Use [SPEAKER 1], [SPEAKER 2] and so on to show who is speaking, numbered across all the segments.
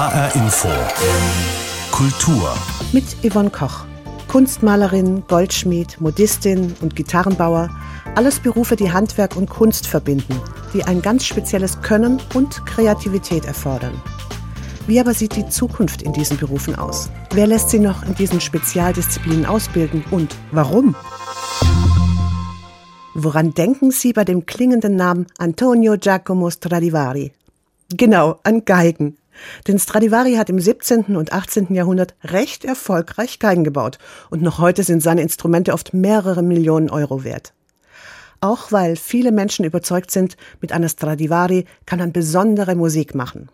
[SPEAKER 1] HR Info. Kultur.
[SPEAKER 2] Mit Yvonne Koch. Kunstmalerin, Goldschmied, Modistin und Gitarrenbauer. Alles Berufe, die Handwerk und Kunst verbinden, die ein ganz spezielles Können und Kreativität erfordern. Wie aber sieht die Zukunft in diesen Berufen aus? Wer lässt sie noch in diesen Spezialdisziplinen ausbilden und warum? Woran denken Sie bei dem klingenden Namen Antonio Giacomo Stradivari? Genau, an Geigen. Denn Stradivari hat im 17. und 18. Jahrhundert recht erfolgreich Geigen gebaut und noch heute sind seine Instrumente oft mehrere Millionen Euro wert. Auch weil viele Menschen überzeugt sind, mit einer Stradivari kann man besondere Musik machen.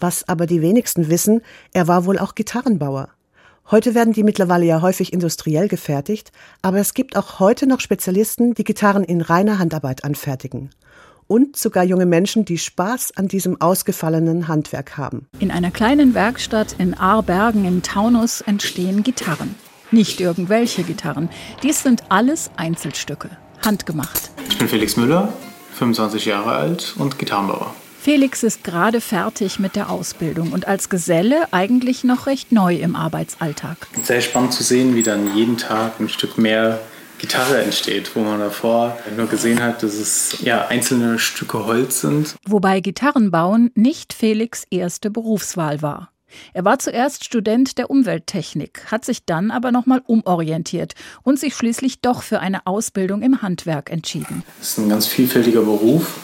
[SPEAKER 2] Was aber die wenigsten wissen, er war wohl auch Gitarrenbauer. Heute werden die mittlerweile ja häufig industriell gefertigt, aber es gibt auch heute noch Spezialisten, die Gitarren in reiner Handarbeit anfertigen. Und sogar junge Menschen, die Spaß an diesem ausgefallenen Handwerk haben.
[SPEAKER 3] In einer kleinen Werkstatt in Aarbergen im Taunus entstehen Gitarren. Nicht irgendwelche Gitarren. Dies sind alles Einzelstücke, handgemacht.
[SPEAKER 4] Ich bin Felix Müller, 25 Jahre alt und Gitarrenbauer.
[SPEAKER 3] Felix ist gerade fertig mit der Ausbildung und als Geselle eigentlich noch recht neu im Arbeitsalltag.
[SPEAKER 4] Sehr spannend zu sehen, wie dann jeden Tag ein Stück mehr Gitarre entsteht, wo man davor nur gesehen hat, dass es ja einzelne Stücke Holz sind.
[SPEAKER 3] Wobei Gitarrenbauen nicht Felix erste Berufswahl war. Er war zuerst Student der Umwelttechnik, hat sich dann aber nochmal umorientiert und sich schließlich doch für eine Ausbildung im Handwerk entschieden.
[SPEAKER 4] Es ist ein ganz vielfältiger Beruf.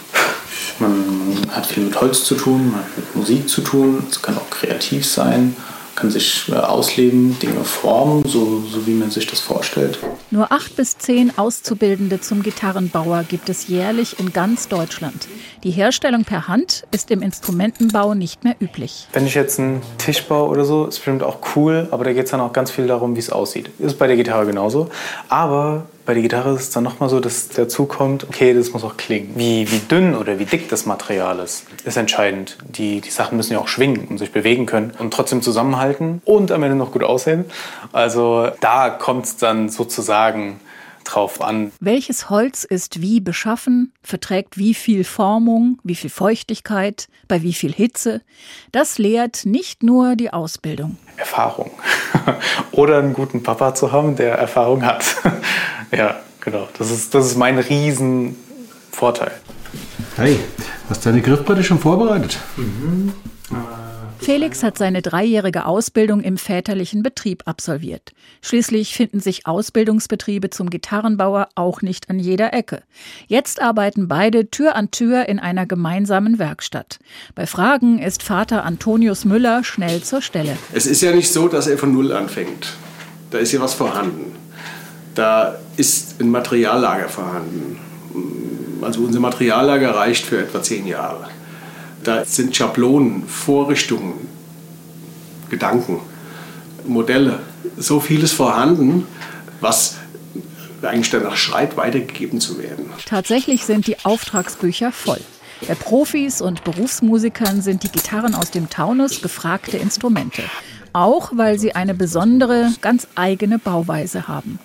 [SPEAKER 4] Man hat viel mit Holz zu tun, man hat mit Musik zu tun, es kann auch kreativ sein, kann sich äh, ausleben, Dinge formen, so, so wie man sich das vorstellt.
[SPEAKER 3] Nur acht bis zehn Auszubildende zum Gitarrenbauer gibt es jährlich in ganz Deutschland. Die Herstellung per Hand ist im Instrumentenbau nicht mehr üblich.
[SPEAKER 4] Wenn ich jetzt einen Tisch baue oder so, ist bestimmt auch cool, aber da geht es dann auch ganz viel darum, wie es aussieht. Ist bei der Gitarre genauso. Aber bei der Gitarre ist es dann nochmal so, dass dazu kommt, okay, das muss auch klingen. Wie, wie dünn oder wie dick das Material ist, ist entscheidend. Die, die Sachen müssen ja auch schwingen und sich bewegen können und trotzdem zusammenhalten und am Ende noch gut aussehen. Also da kommt es dann sozusagen drauf an.
[SPEAKER 3] Welches Holz ist wie beschaffen, verträgt wie viel Formung, wie viel Feuchtigkeit, bei wie viel Hitze? Das lehrt nicht nur die Ausbildung.
[SPEAKER 4] Erfahrung. Oder einen guten Papa zu haben, der Erfahrung hat. ja, genau. Das ist, das ist mein Riesenvorteil.
[SPEAKER 5] Hey, hast du deine Griffbretter schon vorbereitet?
[SPEAKER 4] Mhm.
[SPEAKER 3] Felix hat seine dreijährige Ausbildung im väterlichen Betrieb absolviert. Schließlich finden sich Ausbildungsbetriebe zum Gitarrenbauer auch nicht an jeder Ecke. Jetzt arbeiten beide Tür an Tür in einer gemeinsamen Werkstatt. Bei Fragen ist Vater Antonius Müller schnell zur Stelle.
[SPEAKER 5] Es ist ja nicht so, dass er von Null anfängt. Da ist ja was vorhanden. Da ist ein Materiallager vorhanden. Also unser Materiallager reicht für etwa zehn Jahre. Da sind Schablonen, Vorrichtungen, Gedanken, Modelle, so vieles vorhanden, was eigentlich danach schreit, weitergegeben zu werden.
[SPEAKER 3] Tatsächlich sind die Auftragsbücher voll. Bei Profis und Berufsmusikern sind die Gitarren aus dem Taunus gefragte Instrumente. Auch weil sie eine besondere, ganz eigene Bauweise haben.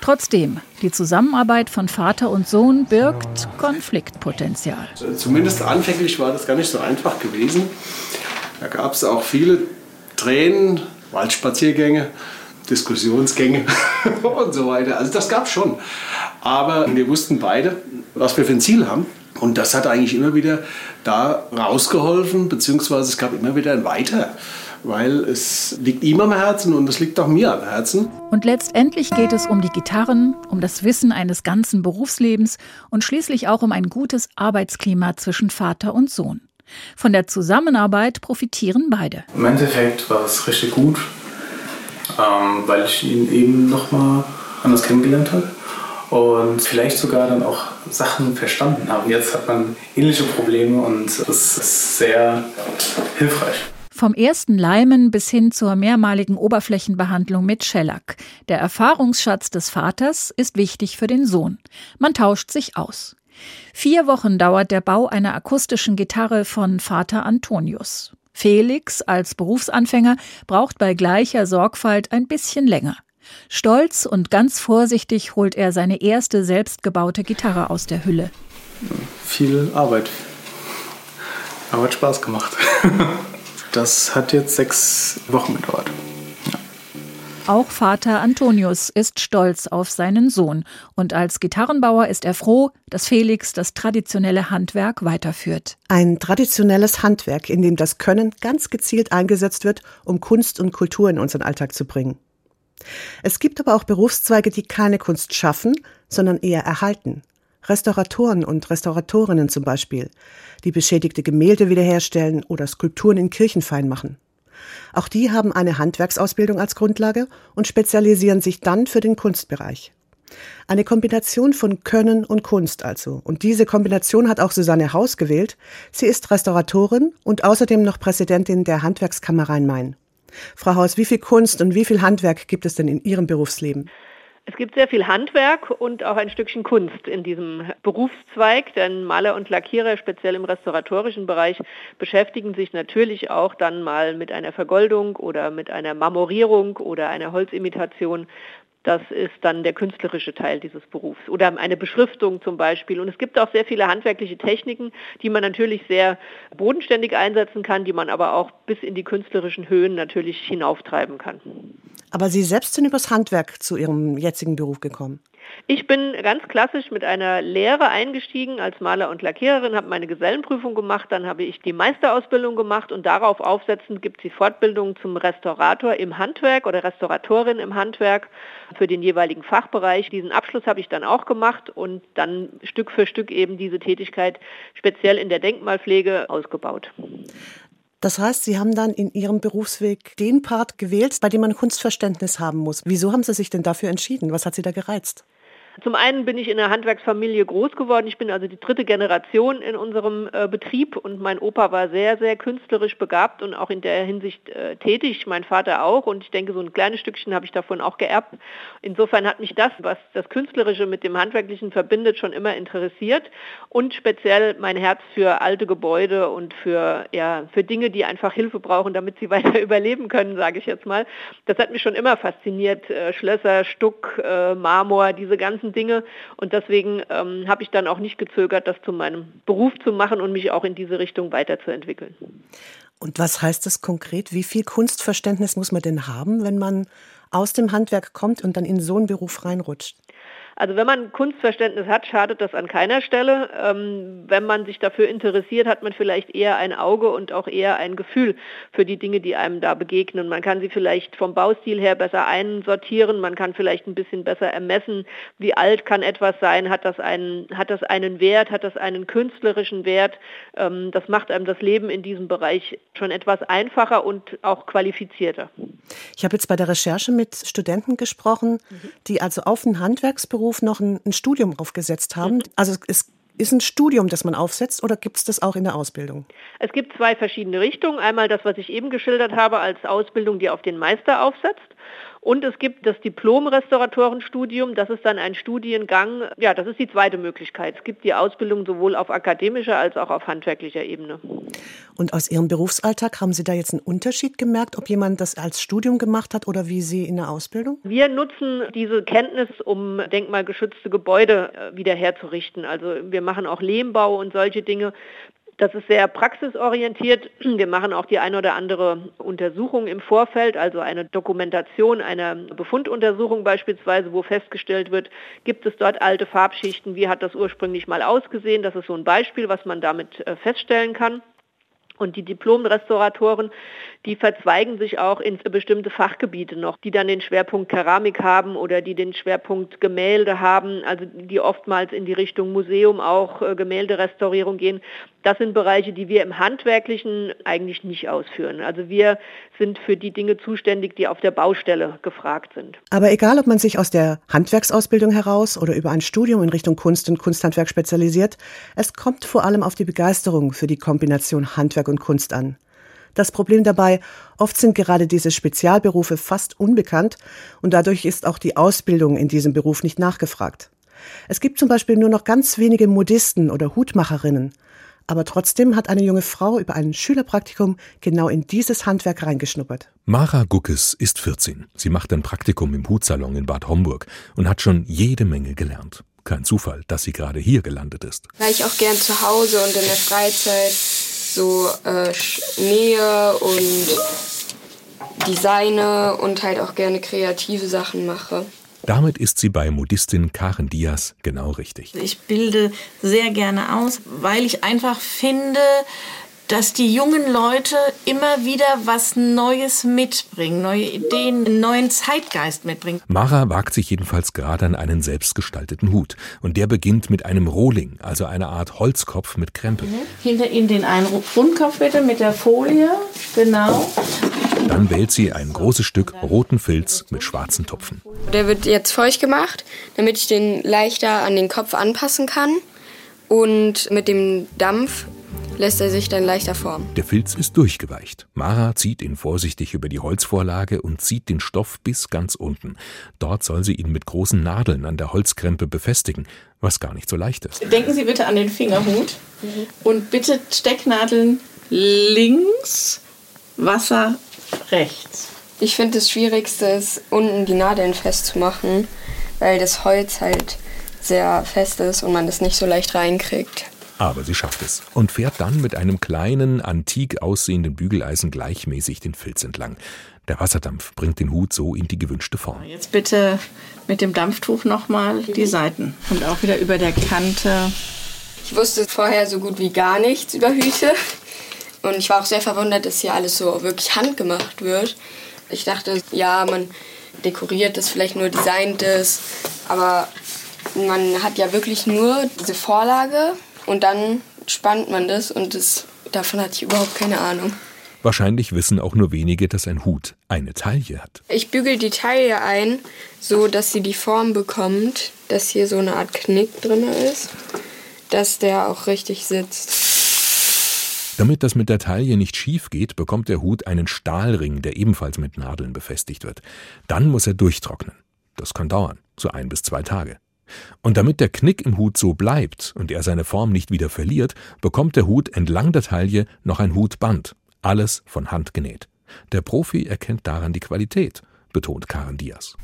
[SPEAKER 3] Trotzdem, die Zusammenarbeit von Vater und Sohn birgt Konfliktpotenzial.
[SPEAKER 5] Zumindest anfänglich war das gar nicht so einfach gewesen. Da gab es auch viele Tränen, Waldspaziergänge, Diskussionsgänge und so weiter. Also das gab es schon. Aber wir wussten beide, was wir für ein Ziel haben. Und das hat eigentlich immer wieder da rausgeholfen, beziehungsweise es gab immer wieder ein Weiter weil es liegt ihm am Herzen und es liegt auch mir am Herzen.
[SPEAKER 3] Und letztendlich geht es um die Gitarren, um das Wissen eines ganzen Berufslebens und schließlich auch um ein gutes Arbeitsklima zwischen Vater und Sohn. Von der Zusammenarbeit profitieren beide.
[SPEAKER 4] Im Endeffekt war es richtig gut, ähm, weil ich ihn eben nochmal anders kennengelernt habe und vielleicht sogar dann auch Sachen verstanden habe. Jetzt hat man ähnliche Probleme und das ist sehr hilfreich.
[SPEAKER 3] Vom ersten Leimen bis hin zur mehrmaligen Oberflächenbehandlung mit Shellac. Der Erfahrungsschatz des Vaters ist wichtig für den Sohn. Man tauscht sich aus. Vier Wochen dauert der Bau einer akustischen Gitarre von Vater Antonius. Felix als Berufsanfänger braucht bei gleicher Sorgfalt ein bisschen länger. Stolz und ganz vorsichtig holt er seine erste selbstgebaute Gitarre aus der Hülle.
[SPEAKER 4] Viel Arbeit. Aber hat Spaß gemacht. Das hat jetzt sechs Wochen gedauert.
[SPEAKER 3] Auch Vater Antonius ist stolz auf seinen Sohn und als Gitarrenbauer ist er froh, dass Felix das traditionelle Handwerk weiterführt.
[SPEAKER 2] Ein traditionelles Handwerk, in dem das Können ganz gezielt eingesetzt wird, um Kunst und Kultur in unseren Alltag zu bringen. Es gibt aber auch Berufszweige, die keine Kunst schaffen, sondern eher erhalten. Restauratoren und Restauratorinnen zum Beispiel, die beschädigte Gemälde wiederherstellen oder Skulpturen in Kirchen fein machen. Auch die haben eine Handwerksausbildung als Grundlage und spezialisieren sich dann für den Kunstbereich. Eine Kombination von Können und Kunst also. Und diese Kombination hat auch Susanne Haus gewählt. Sie ist Restauratorin und außerdem noch Präsidentin der Handwerkskammer Rhein-Main. Frau Haus, wie viel Kunst und wie viel Handwerk gibt es denn in Ihrem Berufsleben?
[SPEAKER 6] Es gibt sehr viel Handwerk und auch ein Stückchen Kunst in diesem Berufszweig, denn Maler und Lackierer, speziell im restauratorischen Bereich, beschäftigen sich natürlich auch dann mal mit einer Vergoldung oder mit einer Marmorierung oder einer Holzimitation. Das ist dann der künstlerische Teil dieses Berufs. Oder eine Beschriftung zum Beispiel. Und es gibt auch sehr viele handwerkliche Techniken, die man natürlich sehr bodenständig einsetzen kann, die man aber auch bis in die künstlerischen Höhen natürlich hinauftreiben kann.
[SPEAKER 2] Aber Sie selbst sind übers Handwerk zu Ihrem jetzigen Beruf gekommen.
[SPEAKER 6] Ich bin ganz klassisch mit einer Lehre eingestiegen als Maler und Lackiererin, habe meine Gesellenprüfung gemacht, dann habe ich die Meisterausbildung gemacht und darauf aufsetzend gibt es die Fortbildung zum Restaurator im Handwerk oder Restauratorin im Handwerk für den jeweiligen Fachbereich. Diesen Abschluss habe ich dann auch gemacht und dann Stück für Stück eben diese Tätigkeit speziell in der Denkmalpflege ausgebaut.
[SPEAKER 2] Das heißt, Sie haben dann in Ihrem Berufsweg den Part gewählt, bei dem man Kunstverständnis haben muss. Wieso haben Sie sich denn dafür entschieden? Was hat Sie da gereizt?
[SPEAKER 6] Zum einen bin ich in einer Handwerksfamilie groß geworden. Ich bin also die dritte Generation in unserem äh, Betrieb und mein Opa war sehr, sehr künstlerisch begabt und auch in der Hinsicht äh, tätig, mein Vater auch. Und ich denke, so ein kleines Stückchen habe ich davon auch geerbt. Insofern hat mich das, was das Künstlerische mit dem Handwerklichen verbindet, schon immer interessiert und speziell mein Herz für alte Gebäude und für, ja, für Dinge, die einfach Hilfe brauchen, damit sie weiter überleben können, sage ich jetzt mal. Das hat mich schon immer fasziniert. Äh, Schlösser, Stuck, äh, Marmor, diese ganzen ganzen Dinge. Und deswegen ähm, habe ich dann auch nicht gezögert, das zu meinem Beruf zu machen und mich auch in diese Richtung weiterzuentwickeln.
[SPEAKER 2] Und was heißt das konkret? Wie viel Kunstverständnis muss man denn haben, wenn man aus dem Handwerk kommt und dann in so einen Beruf reinrutscht?
[SPEAKER 6] Also wenn man Kunstverständnis hat, schadet das an keiner Stelle. Ähm, wenn man sich dafür interessiert, hat man vielleicht eher ein Auge und auch eher ein Gefühl für die Dinge, die einem da begegnen. Man kann sie vielleicht vom Baustil her besser einsortieren, man kann vielleicht ein bisschen besser ermessen, wie alt kann etwas sein, hat das einen, hat das einen Wert, hat das einen künstlerischen Wert. Ähm, das macht einem das Leben in diesem Bereich schon etwas einfacher und auch qualifizierter.
[SPEAKER 2] Ich habe jetzt bei der Recherche mit Studenten gesprochen, die also auf einen Handwerksberuf Beruf noch ein, ein Studium aufgesetzt haben. Mhm. Also es ist ein Studium, das man aufsetzt oder gibt es das auch in der Ausbildung?
[SPEAKER 6] Es gibt zwei verschiedene Richtungen. Einmal das, was ich eben geschildert habe, als Ausbildung, die auf den Meister aufsetzt. Und es gibt das Diplom-Restauratorenstudium, das ist dann ein Studiengang, ja, das ist die zweite Möglichkeit. Es gibt die Ausbildung sowohl auf akademischer als auch auf handwerklicher Ebene.
[SPEAKER 2] Und aus Ihrem Berufsalltag haben Sie da jetzt einen Unterschied gemerkt, ob jemand das als Studium gemacht hat oder wie Sie in der Ausbildung?
[SPEAKER 6] Wir nutzen diese Kenntnis, um denkmalgeschützte Gebäude äh, wiederherzurichten. Also wir machen auch Lehmbau und solche Dinge. Das ist sehr praxisorientiert. Wir machen auch die ein oder andere Untersuchung im Vorfeld, also eine Dokumentation einer Befunduntersuchung beispielsweise, wo festgestellt wird, gibt es dort alte Farbschichten, wie hat das ursprünglich mal ausgesehen. Das ist so ein Beispiel, was man damit äh, feststellen kann. Und die Diplom-Restauratoren, die verzweigen sich auch in bestimmte Fachgebiete noch, die dann den Schwerpunkt Keramik haben oder die den Schwerpunkt Gemälde haben, also die oftmals in die Richtung Museum auch äh, Gemälderestaurierung gehen. Das sind Bereiche, die wir im Handwerklichen eigentlich nicht ausführen. Also wir sind für die Dinge zuständig, die auf der Baustelle gefragt sind.
[SPEAKER 2] Aber egal, ob man sich aus der Handwerksausbildung heraus oder über ein Studium in Richtung Kunst und Kunsthandwerk spezialisiert, es kommt vor allem auf die Begeisterung für die Kombination Handwerk und Kunst an. Das Problem dabei, oft sind gerade diese Spezialberufe fast unbekannt und dadurch ist auch die Ausbildung in diesem Beruf nicht nachgefragt. Es gibt zum Beispiel nur noch ganz wenige Modisten oder Hutmacherinnen. Aber trotzdem hat eine junge Frau über ein Schülerpraktikum genau in dieses Handwerk reingeschnuppert.
[SPEAKER 1] Mara Guckes ist 14. Sie macht ein Praktikum im Hutsalon in Bad Homburg und hat schon jede Menge gelernt. Kein Zufall, dass sie gerade hier gelandet ist.
[SPEAKER 7] Weil ich auch gern zu Hause und in der Freizeit so äh, Nähe und Designe und halt auch gerne kreative Sachen mache.
[SPEAKER 1] Damit ist sie bei Modistin Karen Diaz genau richtig.
[SPEAKER 8] Ich bilde sehr gerne aus, weil ich einfach finde, dass die jungen Leute immer wieder was Neues mitbringen, neue Ideen, einen neuen Zeitgeist mitbringen.
[SPEAKER 1] Mara wagt sich jedenfalls gerade an einen selbstgestalteten Hut. Und der beginnt mit einem Rohling, also einer Art Holzkopf mit Krempe. Mhm.
[SPEAKER 8] Hinter Ihnen den einen Rundkopf bitte mit der Folie, genau.
[SPEAKER 1] Dann wählt sie ein großes Stück roten Filz mit schwarzen Tupfen.
[SPEAKER 7] Der wird jetzt feucht gemacht, damit ich den leichter an den Kopf anpassen kann. Und mit dem Dampf lässt er sich dann leichter formen.
[SPEAKER 1] Der Filz ist durchgeweicht. Mara zieht ihn vorsichtig über die Holzvorlage und zieht den Stoff bis ganz unten. Dort soll sie ihn mit großen Nadeln an der Holzkrempe befestigen, was gar nicht so leicht ist.
[SPEAKER 8] Denken Sie bitte an den Fingerhut mhm. und bitte Stecknadeln links, Wasser rechts.
[SPEAKER 7] Ich finde das Schwierigste ist, unten die Nadeln festzumachen, weil das Holz halt sehr fest ist und man das nicht so leicht reinkriegt.
[SPEAKER 1] Aber sie schafft es und fährt dann mit einem kleinen, antik aussehenden Bügeleisen gleichmäßig den Filz entlang. Der Wasserdampf bringt den Hut so in die gewünschte Form.
[SPEAKER 8] Jetzt bitte mit dem Dampftuch nochmal die Seiten und auch wieder über der Kante.
[SPEAKER 7] Ich wusste vorher so gut wie gar nichts über Hüte und ich war auch sehr verwundert, dass hier alles so wirklich handgemacht wird. Ich dachte, ja, man dekoriert das, vielleicht nur designt es, aber man hat ja wirklich nur diese Vorlage und dann spannt man das und das, davon hatte ich überhaupt keine Ahnung.
[SPEAKER 1] Wahrscheinlich wissen auch nur wenige, dass ein Hut eine Taille hat.
[SPEAKER 7] Ich bügel die Taille ein, so dass sie die Form bekommt, dass hier so eine Art Knick drin ist, dass der auch richtig sitzt.
[SPEAKER 1] Damit das mit der Taille nicht schief geht, bekommt der Hut einen Stahlring, der ebenfalls mit Nadeln befestigt wird. Dann muss er durchtrocknen. Das kann dauern, so ein bis zwei Tage. Und damit der Knick im Hut so bleibt und er seine Form nicht wieder verliert, bekommt der Hut entlang der Taille noch ein Hutband. Alles von Hand genäht. Der Profi erkennt daran die Qualität, betont Karen Diaz.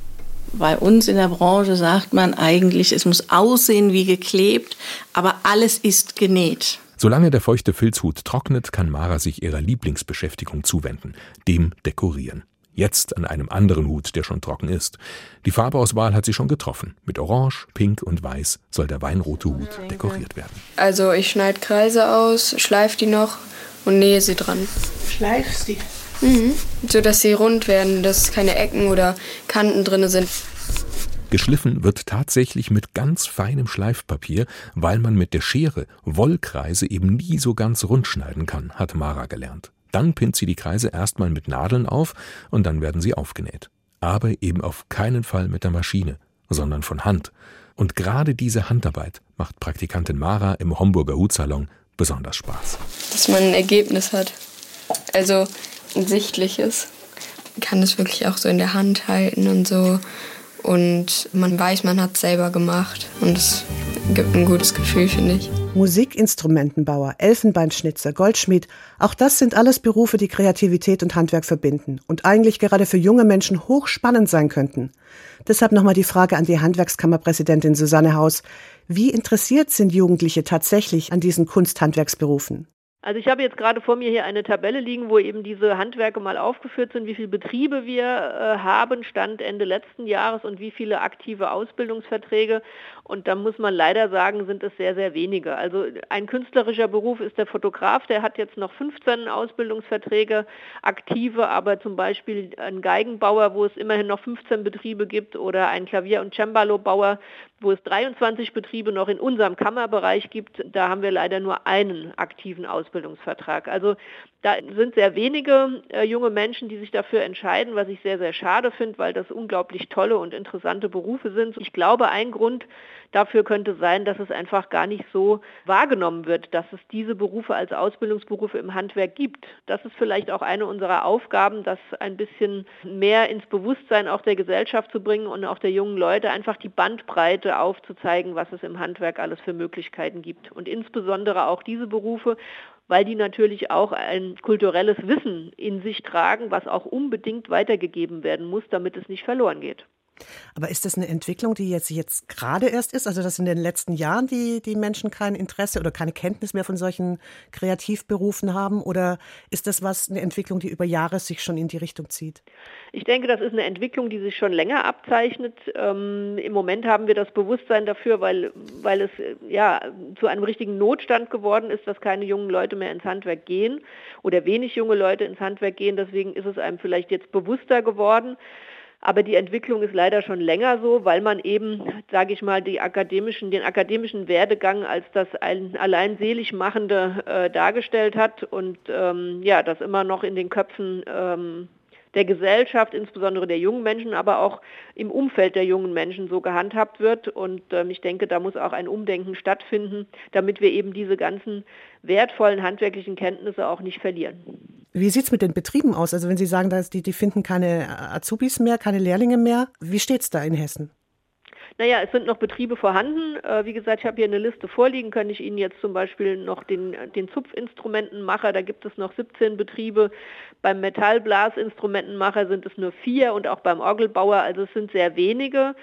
[SPEAKER 8] Bei uns in der Branche sagt man eigentlich, es muss aussehen wie geklebt, aber alles ist genäht.
[SPEAKER 1] Solange der feuchte Filzhut trocknet, kann Mara sich ihrer Lieblingsbeschäftigung zuwenden, dem Dekorieren. Jetzt an einem anderen Hut, der schon trocken ist. Die Farbauswahl hat sie schon getroffen. Mit Orange, Pink und Weiß soll der weinrote Hut dekoriert werden.
[SPEAKER 7] Also ich schneide Kreise aus, schleife die noch und nähe sie dran.
[SPEAKER 8] Schleifst die?
[SPEAKER 7] Mhm. So dass sie rund werden, dass keine Ecken oder Kanten drin sind.
[SPEAKER 1] Geschliffen wird tatsächlich mit ganz feinem Schleifpapier, weil man mit der Schere Wollkreise eben nie so ganz rund schneiden kann, hat Mara gelernt. Dann pinnt sie die Kreise erstmal mit Nadeln auf und dann werden sie aufgenäht. Aber eben auf keinen Fall mit der Maschine, sondern von Hand. Und gerade diese Handarbeit macht Praktikantin Mara im Homburger Hutsalon besonders Spaß.
[SPEAKER 7] Dass man ein Ergebnis hat. Also ein sichtliches. Man kann es wirklich auch so in der Hand halten und so. Und man weiß, man hat es selber gemacht. Und es gibt ein gutes Gefühl, finde ich.
[SPEAKER 2] Musikinstrumentenbauer, Elfenbeinschnitzer, Goldschmied, auch das sind alles Berufe, die Kreativität und Handwerk verbinden und eigentlich gerade für junge Menschen hochspannend sein könnten. Deshalb nochmal die Frage an die Handwerkskammerpräsidentin Susanne Haus. Wie interessiert sind Jugendliche tatsächlich an diesen Kunsthandwerksberufen?
[SPEAKER 6] Also ich habe jetzt gerade vor mir hier eine Tabelle liegen, wo eben diese Handwerke mal aufgeführt sind, wie viele Betriebe wir äh, haben, Stand Ende letzten Jahres und wie viele aktive Ausbildungsverträge. Und da muss man leider sagen, sind es sehr, sehr wenige. Also ein künstlerischer Beruf ist der Fotograf, der hat jetzt noch 15 Ausbildungsverträge aktive, aber zum Beispiel ein Geigenbauer, wo es immerhin noch 15 Betriebe gibt oder ein Klavier- und Cembalo-Bauer, wo es 23 Betriebe noch in unserem Kammerbereich gibt, da haben wir leider nur einen aktiven Ausbildungsvertrag. Also da sind sehr wenige äh, junge Menschen, die sich dafür entscheiden, was ich sehr, sehr schade finde, weil das unglaublich tolle und interessante Berufe sind. Ich glaube, ein Grund dafür könnte sein, dass es einfach gar nicht so wahrgenommen wird, dass es diese Berufe als Ausbildungsberufe im Handwerk gibt. Das ist vielleicht auch eine unserer Aufgaben, das ein bisschen mehr ins Bewusstsein auch der Gesellschaft zu bringen und auch der jungen Leute einfach die Bandbreite aufzuzeigen, was es im Handwerk alles für Möglichkeiten gibt. Und insbesondere auch diese Berufe weil die natürlich auch ein kulturelles Wissen in sich tragen, was auch unbedingt weitergegeben werden muss, damit es nicht verloren geht.
[SPEAKER 2] Aber ist das eine Entwicklung, die jetzt, jetzt gerade erst ist? Also, dass in den letzten Jahren die, die Menschen kein Interesse oder keine Kenntnis mehr von solchen Kreativberufen haben? Oder ist das was, eine Entwicklung, die über Jahre sich schon in die Richtung zieht?
[SPEAKER 6] Ich denke, das ist eine Entwicklung, die sich schon länger abzeichnet. Ähm, Im Moment haben wir das Bewusstsein dafür, weil, weil es ja zu einem richtigen Notstand geworden ist, dass keine jungen Leute mehr ins Handwerk gehen oder wenig junge Leute ins Handwerk gehen. Deswegen ist es einem vielleicht jetzt bewusster geworden. Aber die Entwicklung ist leider schon länger so, weil man eben, sage ich mal, akademischen, den akademischen Werdegang als das ein machende äh, dargestellt hat und ähm, ja, das immer noch in den Köpfen ähm, der Gesellschaft, insbesondere der jungen Menschen, aber auch im Umfeld der jungen Menschen so gehandhabt wird. Und ähm, ich denke, da muss auch ein Umdenken stattfinden, damit wir eben diese ganzen wertvollen handwerklichen Kenntnisse auch nicht verlieren.
[SPEAKER 2] Wie sieht es mit den Betrieben aus? Also wenn Sie sagen, dass die, die finden keine Azubis mehr, keine Lehrlinge mehr, wie steht es da in Hessen?
[SPEAKER 6] Naja, es sind noch Betriebe vorhanden. Äh, wie gesagt, ich habe hier eine Liste vorliegen, könnte ich Ihnen jetzt zum Beispiel noch den, den Zupfinstrumentenmacher, da gibt es noch 17 Betriebe. Beim Metallblasinstrumentenmacher sind es nur vier und auch beim Orgelbauer, also es sind sehr wenige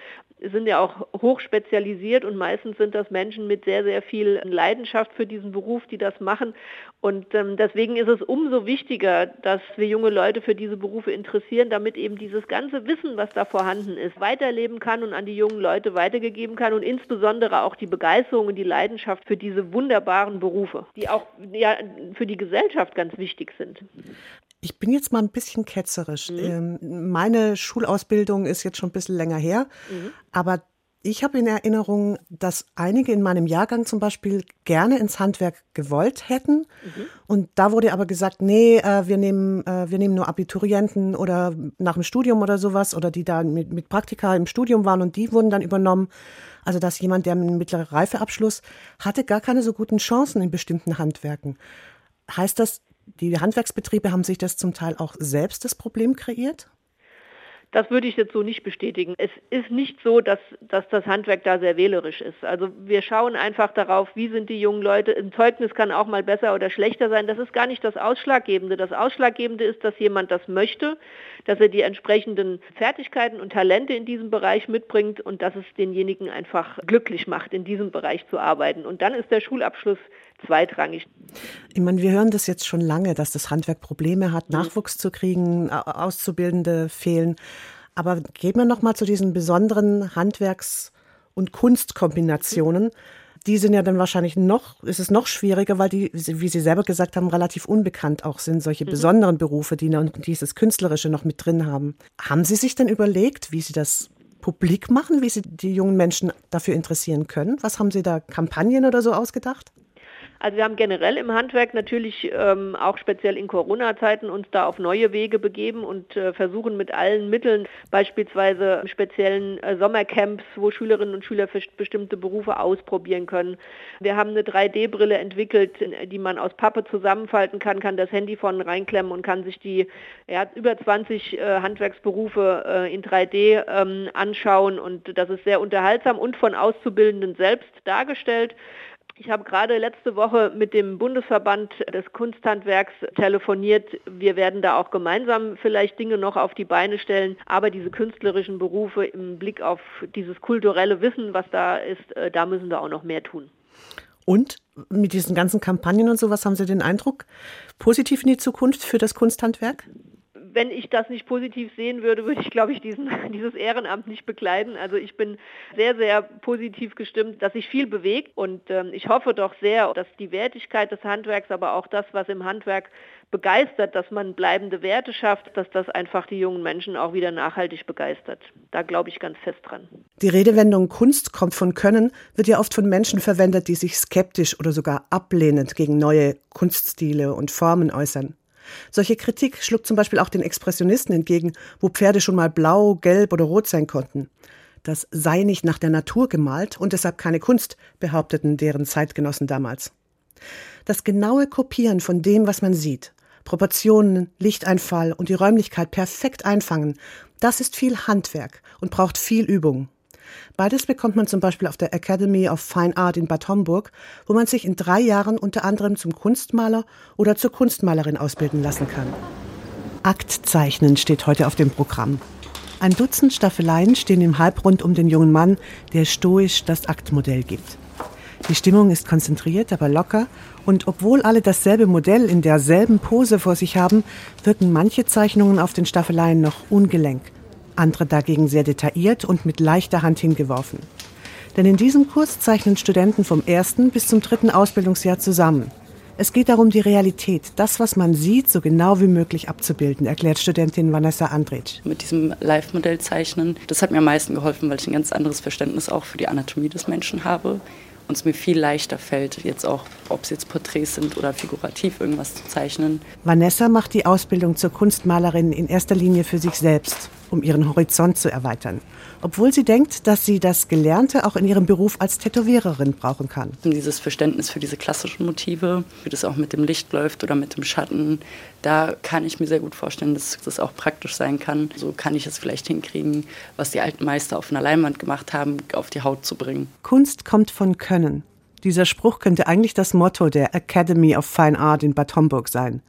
[SPEAKER 6] sind ja auch hoch spezialisiert und meistens sind das Menschen mit sehr, sehr viel Leidenschaft für diesen Beruf, die das machen. Und ähm, deswegen ist es umso wichtiger, dass wir junge Leute für diese Berufe interessieren, damit eben dieses ganze Wissen, was da vorhanden ist, weiterleben kann und an die jungen Leute weitergegeben kann und insbesondere auch die Begeisterung und die Leidenschaft für diese wunderbaren Berufe, die auch ja, für die Gesellschaft ganz wichtig sind.
[SPEAKER 2] Ich bin jetzt mal ein bisschen ketzerisch. Mhm. Ähm, meine Schulausbildung ist jetzt schon ein bisschen länger her, mhm. aber ich habe in Erinnerung, dass einige in meinem Jahrgang zum Beispiel gerne ins Handwerk gewollt hätten. Mhm. Und da wurde aber gesagt, nee, äh, wir nehmen, äh, wir nehmen nur Abiturienten oder nach dem Studium oder sowas oder die da mit, mit Praktika im Studium waren und die wurden dann übernommen. Also dass jemand, der einen mittleren Reifeabschluss hatte, gar keine so guten Chancen in bestimmten Handwerken. Heißt das, die Handwerksbetriebe haben sich das zum Teil auch selbst das Problem kreiert?
[SPEAKER 6] Das würde ich jetzt so nicht bestätigen. Es ist nicht so, dass, dass das Handwerk da sehr wählerisch ist. Also wir schauen einfach darauf, wie sind die jungen Leute. Ein Zeugnis kann auch mal besser oder schlechter sein. Das ist gar nicht das Ausschlaggebende. Das Ausschlaggebende ist, dass jemand das möchte, dass er die entsprechenden Fertigkeiten und Talente in diesem Bereich mitbringt und dass es denjenigen einfach glücklich macht, in diesem Bereich zu arbeiten. Und dann ist der Schulabschluss zweitrangig.
[SPEAKER 2] Ich meine, wir hören das jetzt schon lange, dass das Handwerk Probleme hat, mhm. Nachwuchs zu kriegen, Auszubildende fehlen. Aber gehen wir noch mal zu diesen besonderen Handwerks- und Kunstkombinationen. Die sind ja dann wahrscheinlich noch, ist es noch schwieriger, weil die, wie Sie selber gesagt haben, relativ unbekannt auch sind, solche mhm. besonderen Berufe, die dieses Künstlerische noch mit drin haben. Haben Sie sich denn überlegt, wie Sie das publik machen, wie Sie die jungen Menschen dafür interessieren können? Was haben Sie da Kampagnen oder so ausgedacht?
[SPEAKER 6] Also wir haben generell im Handwerk natürlich ähm, auch speziell in Corona-Zeiten uns da auf neue Wege begeben und äh, versuchen mit allen Mitteln, beispielsweise speziellen äh, Sommercamps, wo Schülerinnen und Schüler für bestimmte Berufe ausprobieren können. Wir haben eine 3D-Brille entwickelt, die man aus Pappe zusammenfalten kann, kann das Handy vorne reinklemmen und kann sich die ja, über 20 äh, Handwerksberufe äh, in 3D ähm, anschauen und das ist sehr unterhaltsam und von Auszubildenden selbst dargestellt. Ich habe gerade letzte Woche mit dem Bundesverband des Kunsthandwerks telefoniert. Wir werden da auch gemeinsam vielleicht Dinge noch auf die Beine stellen, aber diese künstlerischen Berufe im Blick auf dieses kulturelle Wissen, was da ist, äh, da müssen wir auch noch mehr tun.
[SPEAKER 2] Und mit diesen ganzen Kampagnen und so, was haben Sie den Eindruck? Positiv in die Zukunft für das Kunsthandwerk?
[SPEAKER 6] Wenn ich das nicht positiv sehen würde, würde ich, glaube ich, diesen, dieses Ehrenamt nicht bekleiden. Also ich bin sehr, sehr positiv gestimmt, dass sich viel bewegt und ähm, ich hoffe doch sehr, dass die Wertigkeit des Handwerks, aber auch das, was im Handwerk begeistert, dass man bleibende Werte schafft, dass das einfach die jungen Menschen auch wieder nachhaltig begeistert. Da glaube ich ganz fest dran.
[SPEAKER 2] Die Redewendung Kunst kommt von Können wird ja oft von Menschen verwendet, die sich skeptisch oder sogar ablehnend gegen neue Kunststile und Formen äußern. Solche Kritik schlug zum Beispiel auch den Expressionisten entgegen, wo Pferde schon mal blau, gelb oder rot sein konnten. Das sei nicht nach der Natur gemalt und deshalb keine Kunst, behaupteten deren Zeitgenossen damals. Das genaue Kopieren von dem, was man sieht, Proportionen, Lichteinfall und die Räumlichkeit perfekt einfangen, das ist viel Handwerk und braucht viel Übung. Beides bekommt man zum Beispiel auf der Academy of Fine Art in Bad Homburg, wo man sich in drei Jahren unter anderem zum Kunstmaler oder zur Kunstmalerin ausbilden lassen kann. Aktzeichnen steht heute auf dem Programm. Ein Dutzend Staffeleien stehen im Halbrund um den jungen Mann, der stoisch das Aktmodell gibt. Die Stimmung ist konzentriert, aber locker, und obwohl alle dasselbe Modell in derselben Pose vor sich haben, wirken manche Zeichnungen auf den Staffeleien noch ungelenk, andere dagegen sehr detailliert und mit leichter Hand hingeworfen. Denn in diesem Kurs zeichnen Studenten vom ersten bis zum dritten Ausbildungsjahr zusammen. Es geht darum, die Realität, das, was man sieht, so genau wie möglich abzubilden, erklärt Studentin Vanessa Andritsch.
[SPEAKER 9] Mit diesem Live-Modell zeichnen, das hat mir am meisten geholfen, weil ich ein ganz anderes Verständnis auch für die Anatomie des Menschen habe und es mir viel leichter fällt, jetzt auch, ob es jetzt Porträts sind oder figurativ irgendwas zu zeichnen.
[SPEAKER 2] Vanessa macht die Ausbildung zur Kunstmalerin in erster Linie für sich selbst, um ihren Horizont zu erweitern. Obwohl sie denkt, dass sie das Gelernte auch in ihrem Beruf als Tätowiererin brauchen kann.
[SPEAKER 9] Dieses Verständnis für diese klassischen Motive, wie das auch mit dem Licht läuft oder mit dem Schatten, da kann ich mir sehr gut vorstellen, dass das auch praktisch sein kann. So kann ich es vielleicht hinkriegen, was die alten Meister auf einer Leinwand gemacht haben, auf die Haut zu bringen.
[SPEAKER 2] Kunst kommt von Können. Dieser Spruch könnte eigentlich das Motto der Academy of Fine Art in Bad Homburg sein.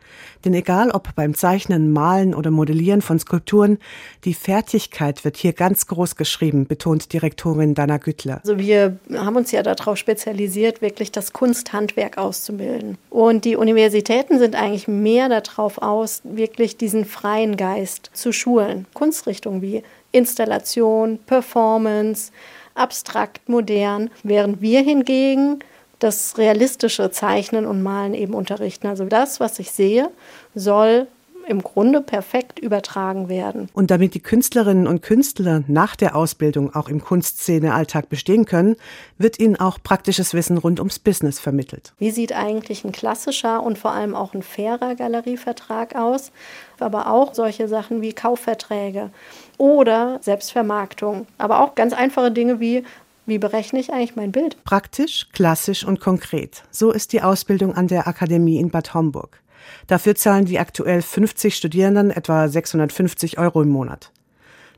[SPEAKER 2] Denn egal ob beim Zeichnen, Malen oder Modellieren von Skulpturen, die Fertigkeit wird hier ganz groß geschrieben, betont Direktorin Dana Güttler.
[SPEAKER 10] Also wir haben uns ja darauf spezialisiert, wirklich das Kunsthandwerk auszubilden. Und die Universitäten sind eigentlich mehr darauf aus, wirklich diesen freien Geist zu schulen. Kunstrichtungen wie Installation, Performance, abstrakt, modern, während wir hingegen das realistische Zeichnen und Malen eben unterrichten. Also das, was ich sehe, soll im Grunde perfekt übertragen werden.
[SPEAKER 2] Und damit die Künstlerinnen und Künstler nach der Ausbildung auch im Kunstszene-Alltag bestehen können, wird ihnen auch praktisches Wissen rund ums Business vermittelt.
[SPEAKER 10] Wie sieht eigentlich ein klassischer und vor allem auch ein fairer Galerievertrag aus? Aber auch solche Sachen wie Kaufverträge oder Selbstvermarktung. Aber auch ganz einfache Dinge wie wie berechne ich eigentlich mein Bild?
[SPEAKER 2] Praktisch, klassisch und konkret. So ist die Ausbildung an der Akademie in Bad Homburg. Dafür zahlen die aktuell 50 Studierenden etwa 650 Euro im Monat.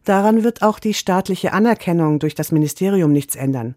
[SPEAKER 2] Daran wird auch die staatliche Anerkennung durch das Ministerium nichts ändern.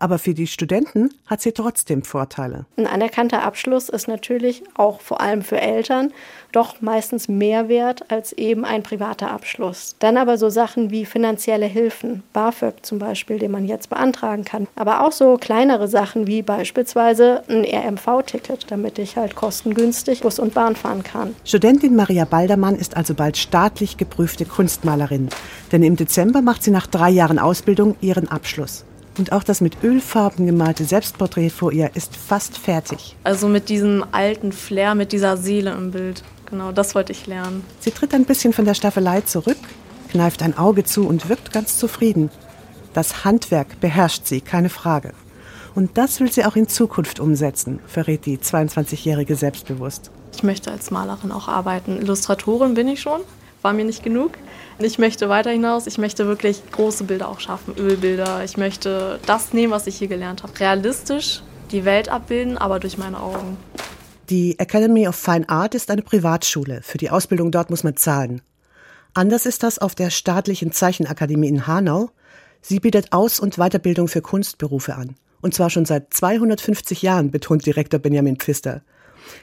[SPEAKER 2] Aber für die Studenten hat sie trotzdem Vorteile.
[SPEAKER 10] Ein anerkannter Abschluss ist natürlich auch vor allem für Eltern doch meistens mehr wert als eben ein privater Abschluss. Dann aber so Sachen wie finanzielle Hilfen, BAföG zum Beispiel, den man jetzt beantragen kann. Aber auch so kleinere Sachen wie beispielsweise ein RMV-Ticket, damit ich halt kostengünstig Bus und Bahn fahren kann.
[SPEAKER 2] Studentin Maria Baldermann ist also bald staatlich geprüfte Kunstmalerin. Denn im Dezember macht sie nach drei Jahren Ausbildung ihren Abschluss. Und auch das mit Ölfarben gemalte Selbstporträt vor ihr ist fast fertig.
[SPEAKER 11] Also mit diesem alten Flair, mit dieser Seele im Bild. Genau, das wollte ich lernen.
[SPEAKER 2] Sie tritt ein bisschen von der Staffelei zurück, kneift ein Auge zu und wirkt ganz zufrieden. Das Handwerk beherrscht sie, keine Frage. Und das will sie auch in Zukunft umsetzen, verrät die 22-Jährige selbstbewusst.
[SPEAKER 11] Ich möchte als Malerin auch arbeiten. Illustratorin bin ich schon, war mir nicht genug. Ich möchte weiter hinaus, ich möchte wirklich große Bilder auch schaffen, Ölbilder. Ich möchte das nehmen, was ich hier gelernt habe. Realistisch die Welt abbilden, aber durch meine Augen.
[SPEAKER 2] Die Academy of Fine Art ist eine Privatschule. Für die Ausbildung dort muss man zahlen. Anders ist das auf der staatlichen Zeichenakademie in Hanau. Sie bietet Aus- und Weiterbildung für Kunstberufe an. Und zwar schon seit 250 Jahren, betont Direktor Benjamin Pfister.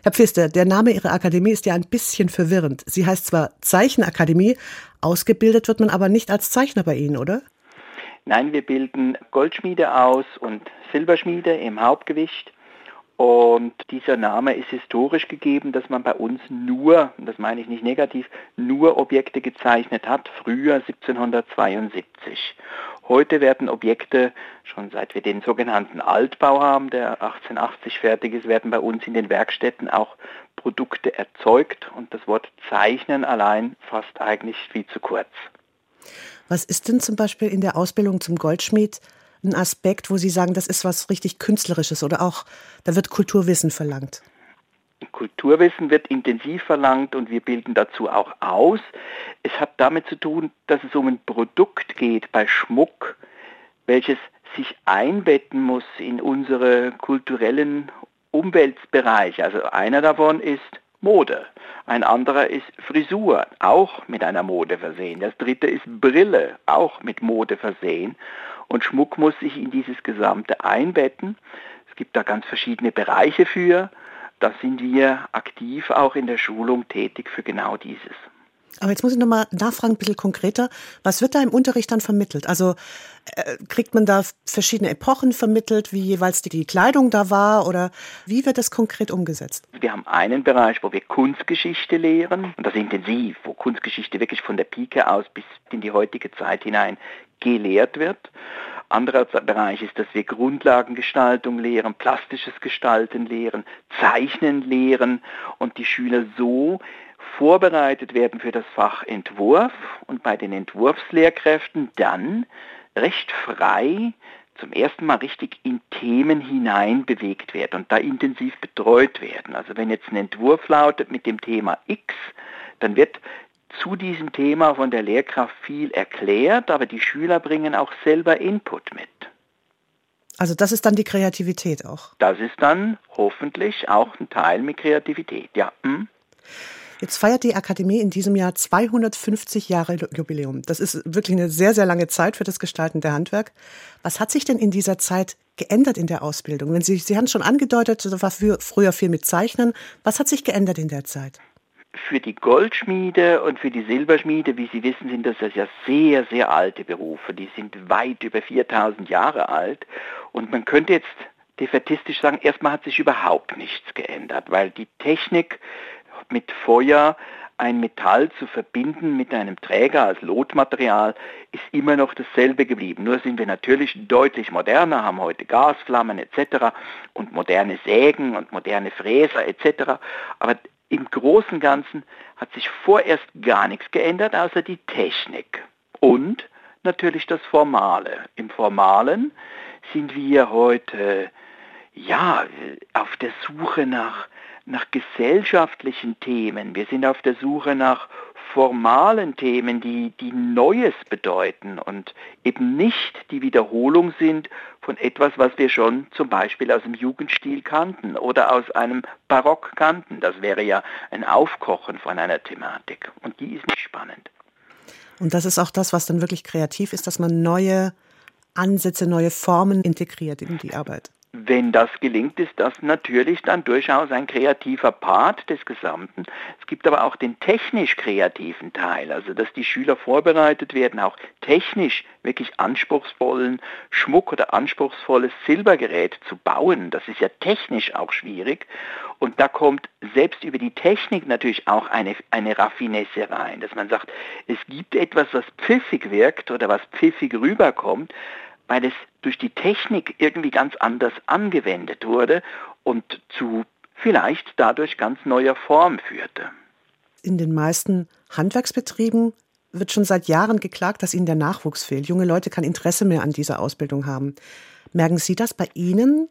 [SPEAKER 2] Herr Pfister, der Name Ihrer Akademie ist ja ein bisschen verwirrend. Sie heißt zwar Zeichenakademie, ausgebildet wird man aber nicht als Zeichner bei Ihnen, oder?
[SPEAKER 12] Nein, wir bilden Goldschmiede aus und Silberschmiede im Hauptgewicht. Und dieser Name ist historisch gegeben, dass man bei uns nur, das meine ich nicht negativ, nur Objekte gezeichnet hat, früher 1772. Heute werden Objekte, schon seit wir den sogenannten Altbau haben, der 1880 fertig ist, werden bei uns in den Werkstätten auch Produkte erzeugt und das Wort zeichnen allein fasst eigentlich viel zu kurz.
[SPEAKER 2] Was ist denn zum Beispiel in der Ausbildung zum Goldschmied ein Aspekt, wo Sie sagen, das ist was richtig Künstlerisches oder auch, da wird Kulturwissen verlangt?
[SPEAKER 12] Kulturwissen wird intensiv verlangt und wir bilden dazu auch aus. Es hat damit zu tun, dass es um ein Produkt geht bei Schmuck, welches sich einbetten muss in unsere kulturellen Umweltbereiche. Also einer davon ist Mode, ein anderer ist Frisur, auch mit einer Mode versehen. Das dritte ist Brille, auch mit Mode versehen. Und Schmuck muss sich in dieses Gesamte einbetten. Es gibt da ganz verschiedene Bereiche für. Da sind wir aktiv auch in der Schulung tätig für genau dieses.
[SPEAKER 2] Aber jetzt muss ich nochmal nachfragen, ein bisschen konkreter. Was wird da im Unterricht dann vermittelt? Also äh, kriegt man da verschiedene Epochen vermittelt, wie jeweils die, die Kleidung da war oder wie wird das konkret umgesetzt?
[SPEAKER 12] Wir haben einen Bereich, wo wir Kunstgeschichte lehren und das intensiv, wo Kunstgeschichte wirklich von der Pike aus bis in die heutige Zeit hinein gelehrt wird. Anderer Bereich ist, dass wir Grundlagengestaltung lehren, plastisches Gestalten lehren, Zeichnen lehren und die Schüler so vorbereitet werden für das Fach Entwurf und bei den Entwurfslehrkräften dann recht frei zum ersten Mal richtig in Themen hinein bewegt werden und da intensiv betreut werden. Also wenn jetzt ein Entwurf lautet mit dem Thema X, dann wird zu diesem Thema von der Lehrkraft viel erklärt, aber die Schüler bringen auch selber Input mit.
[SPEAKER 2] Also das ist dann die Kreativität auch.
[SPEAKER 12] Das ist dann hoffentlich auch ein Teil mit Kreativität, ja. Hm?
[SPEAKER 2] Jetzt feiert die Akademie in diesem Jahr 250 Jahre Jubiläum. Das ist wirklich eine sehr, sehr lange Zeit für das Gestalten der Handwerk. Was hat sich denn in dieser Zeit geändert in der Ausbildung? Wenn Sie, Sie haben es schon angedeutet, das war früher viel mit Zeichnen. Was hat sich geändert in der Zeit?
[SPEAKER 12] Für die Goldschmiede und für die Silberschmiede, wie Sie wissen, sind das ja sehr, sehr alte Berufe. Die sind weit über 4000 Jahre alt. Und man könnte jetzt defetistisch sagen, erstmal hat sich überhaupt nichts geändert, weil die Technik mit Feuer ein Metall zu verbinden mit einem Träger als Lotmaterial ist immer noch dasselbe geblieben. Nur sind wir natürlich deutlich moderner, haben heute Gasflammen etc. und moderne Sägen und moderne Fräser etc. Aber im Großen und Ganzen hat sich vorerst gar nichts geändert, außer die Technik. Und natürlich das Formale. Im Formalen sind wir heute ja auf der Suche nach nach gesellschaftlichen Themen, wir sind auf der Suche nach formalen Themen, die, die Neues bedeuten und eben nicht die Wiederholung sind von etwas, was wir schon zum Beispiel aus dem Jugendstil kannten oder aus einem Barock kannten. Das wäre ja ein Aufkochen von einer Thematik und die ist nicht spannend.
[SPEAKER 2] Und das ist auch das, was dann wirklich kreativ ist, dass man neue Ansätze, neue Formen integriert in die Arbeit.
[SPEAKER 12] Wenn das gelingt, ist das natürlich dann durchaus ein kreativer Part des Gesamten. Es gibt aber auch den technisch kreativen Teil, also dass die Schüler vorbereitet werden, auch technisch wirklich anspruchsvollen Schmuck oder anspruchsvolles Silbergerät zu bauen. Das ist ja technisch auch schwierig. Und da kommt selbst über die Technik natürlich auch eine, eine Raffinesse rein, dass man sagt, es gibt etwas, was pfiffig wirkt oder was pfiffig rüberkommt, weil es durch die Technik irgendwie ganz anders angewendet wurde und zu vielleicht dadurch ganz neuer Form führte.
[SPEAKER 2] In den meisten Handwerksbetrieben wird schon seit Jahren geklagt, dass ihnen der Nachwuchs fehlt. Junge Leute kein Interesse mehr an dieser Ausbildung haben. Merken Sie das bei Ihnen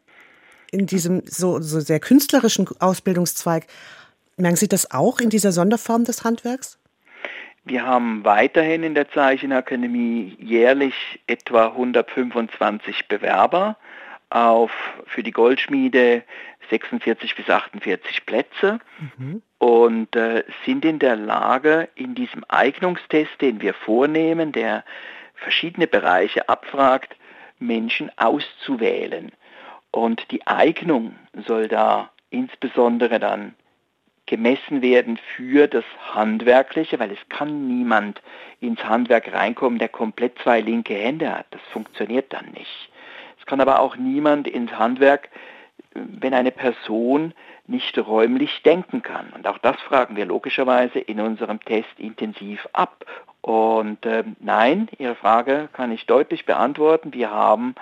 [SPEAKER 2] in diesem so, so sehr künstlerischen Ausbildungszweig? Merken Sie das auch in dieser Sonderform des Handwerks?
[SPEAKER 12] Wir haben weiterhin in der Zeichenakademie jährlich etwa 125 Bewerber auf für die Goldschmiede 46 bis 48 Plätze mhm. und äh, sind in der Lage, in diesem Eignungstest, den wir vornehmen, der verschiedene Bereiche abfragt, Menschen auszuwählen. Und die Eignung soll da insbesondere dann gemessen werden für das Handwerkliche, weil es kann niemand ins Handwerk reinkommen, der komplett zwei linke Hände hat. Das funktioniert dann nicht. Es kann aber auch niemand ins Handwerk, wenn eine Person nicht räumlich denken kann. Und auch das fragen wir logischerweise in unserem Test intensiv ab. Und äh, nein, Ihre Frage kann ich deutlich beantworten. Wir haben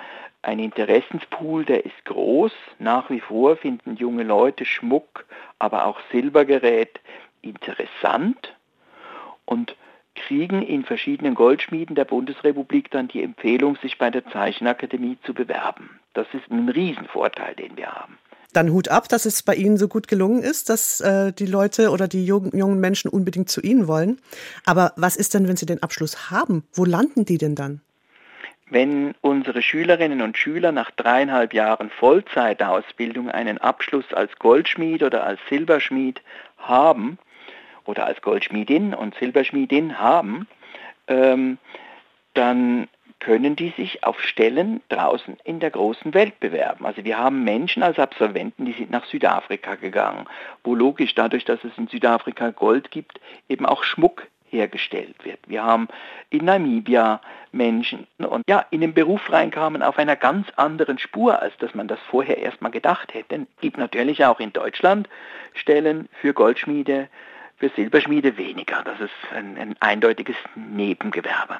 [SPEAKER 12] ein Interessenspool, der ist groß. Nach wie vor finden junge Leute Schmuck, aber auch Silbergerät interessant und kriegen in verschiedenen Goldschmieden der Bundesrepublik dann die Empfehlung, sich bei der Zeichenakademie zu bewerben. Das ist ein Riesenvorteil, den wir haben.
[SPEAKER 2] Dann Hut ab, dass es bei Ihnen so gut gelungen ist, dass äh, die Leute oder die jungen, jungen Menschen unbedingt zu Ihnen wollen. Aber was ist denn, wenn Sie den Abschluss haben? Wo landen die denn dann?
[SPEAKER 12] Wenn unsere Schülerinnen und Schüler nach dreieinhalb Jahren Vollzeitausbildung einen Abschluss als Goldschmied oder als Silberschmied haben oder als Goldschmiedin und Silberschmiedin haben, ähm, dann können die sich auf Stellen draußen in der großen Welt bewerben. Also wir haben Menschen als Absolventen, die sind nach Südafrika gegangen, wo logisch dadurch, dass es in Südafrika Gold gibt, eben auch Schmuck hergestellt wird. Wir haben in Namibia Menschen und ja, in den Beruf reinkamen auf einer ganz anderen Spur, als dass man das vorher erstmal gedacht hätte. Es gibt natürlich auch in Deutschland Stellen für Goldschmiede, für Silberschmiede weniger. Das ist ein, ein eindeutiges Nebengewerbe.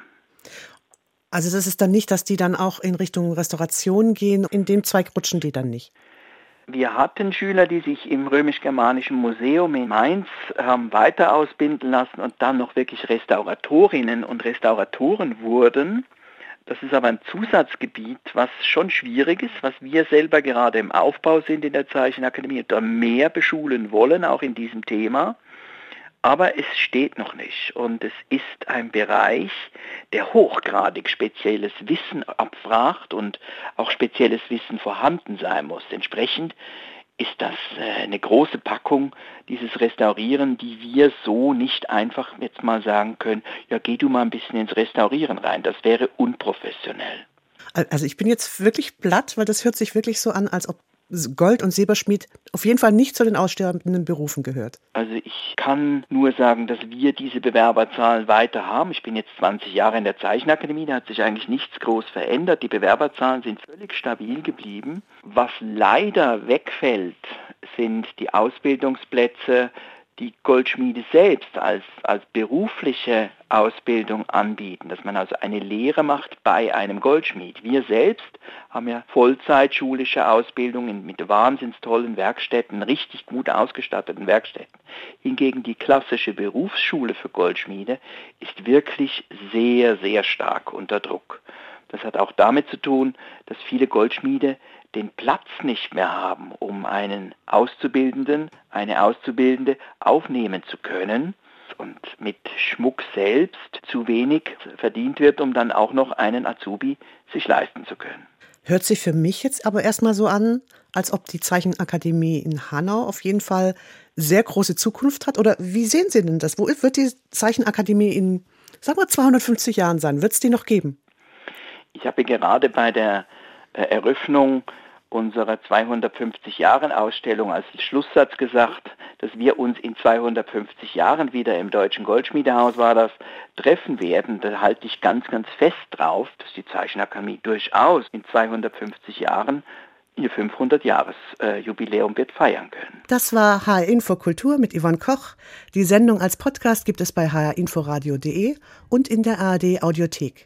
[SPEAKER 2] Also das ist dann nicht, dass die dann auch in Richtung Restauration gehen. In dem Zweig rutschen die dann nicht.
[SPEAKER 12] Wir hatten Schüler, die sich im Römisch-Germanischen Museum in Mainz haben weiter ausbilden lassen und dann noch wirklich Restauratorinnen und Restauratoren wurden. Das ist aber ein Zusatzgebiet, was schon schwierig ist, was wir selber gerade im Aufbau sind in der Zeichenakademie und da mehr beschulen wollen, auch in diesem Thema. Aber es steht noch nicht und es ist ein Bereich, der hochgradig spezielles Wissen abfragt und auch spezielles Wissen vorhanden sein muss. Entsprechend ist das äh, eine große Packung, dieses Restaurieren, die wir so nicht einfach jetzt mal sagen können, ja geh du mal ein bisschen ins Restaurieren rein, das wäre unprofessionell.
[SPEAKER 2] Also ich bin jetzt wirklich platt, weil das hört sich wirklich so an, als ob Gold- und Silberschmied auf jeden Fall nicht zu den aussterbenden Berufen gehört?
[SPEAKER 12] Also ich kann nur sagen, dass wir diese Bewerberzahlen weiter haben. Ich bin jetzt 20 Jahre in der Zeichenakademie, da hat sich eigentlich nichts groß verändert. Die Bewerberzahlen sind völlig stabil geblieben. Was leider wegfällt, sind die Ausbildungsplätze die Goldschmiede selbst als, als berufliche Ausbildung anbieten, dass man also eine Lehre macht bei einem Goldschmied. Wir selbst haben ja Vollzeitschulische Ausbildungen mit wahnsinns tollen Werkstätten, richtig gut ausgestatteten Werkstätten. Hingegen die klassische Berufsschule für Goldschmiede ist wirklich sehr, sehr stark unter Druck. Das hat auch damit zu tun, dass viele Goldschmiede den Platz nicht mehr haben, um einen Auszubildenden, eine Auszubildende aufnehmen zu können und mit Schmuck selbst zu wenig verdient wird, um dann auch noch einen Azubi sich leisten zu können.
[SPEAKER 2] Hört sich für mich jetzt aber erstmal so an, als ob die Zeichenakademie in Hanau auf jeden Fall sehr große Zukunft hat. Oder wie sehen Sie denn das? Wo wird die Zeichenakademie in, sagen wir, 250 Jahren sein? Wird es die noch geben?
[SPEAKER 12] Ich habe gerade bei der äh, Eröffnung unserer 250 Jahren Ausstellung als Schlusssatz gesagt, dass wir uns in 250 Jahren wieder im Deutschen Goldschmiedehaus war das treffen werden. Da halte ich ganz, ganz fest drauf, dass die Zeichenakademie durchaus in 250 Jahren ihr 500-Jahres-Jubiläum äh, wird feiern können.
[SPEAKER 2] Das war HR Info Kultur mit Yvonne Koch. Die Sendung als Podcast gibt es bei hrinforadio.de und in der ARD Audiothek.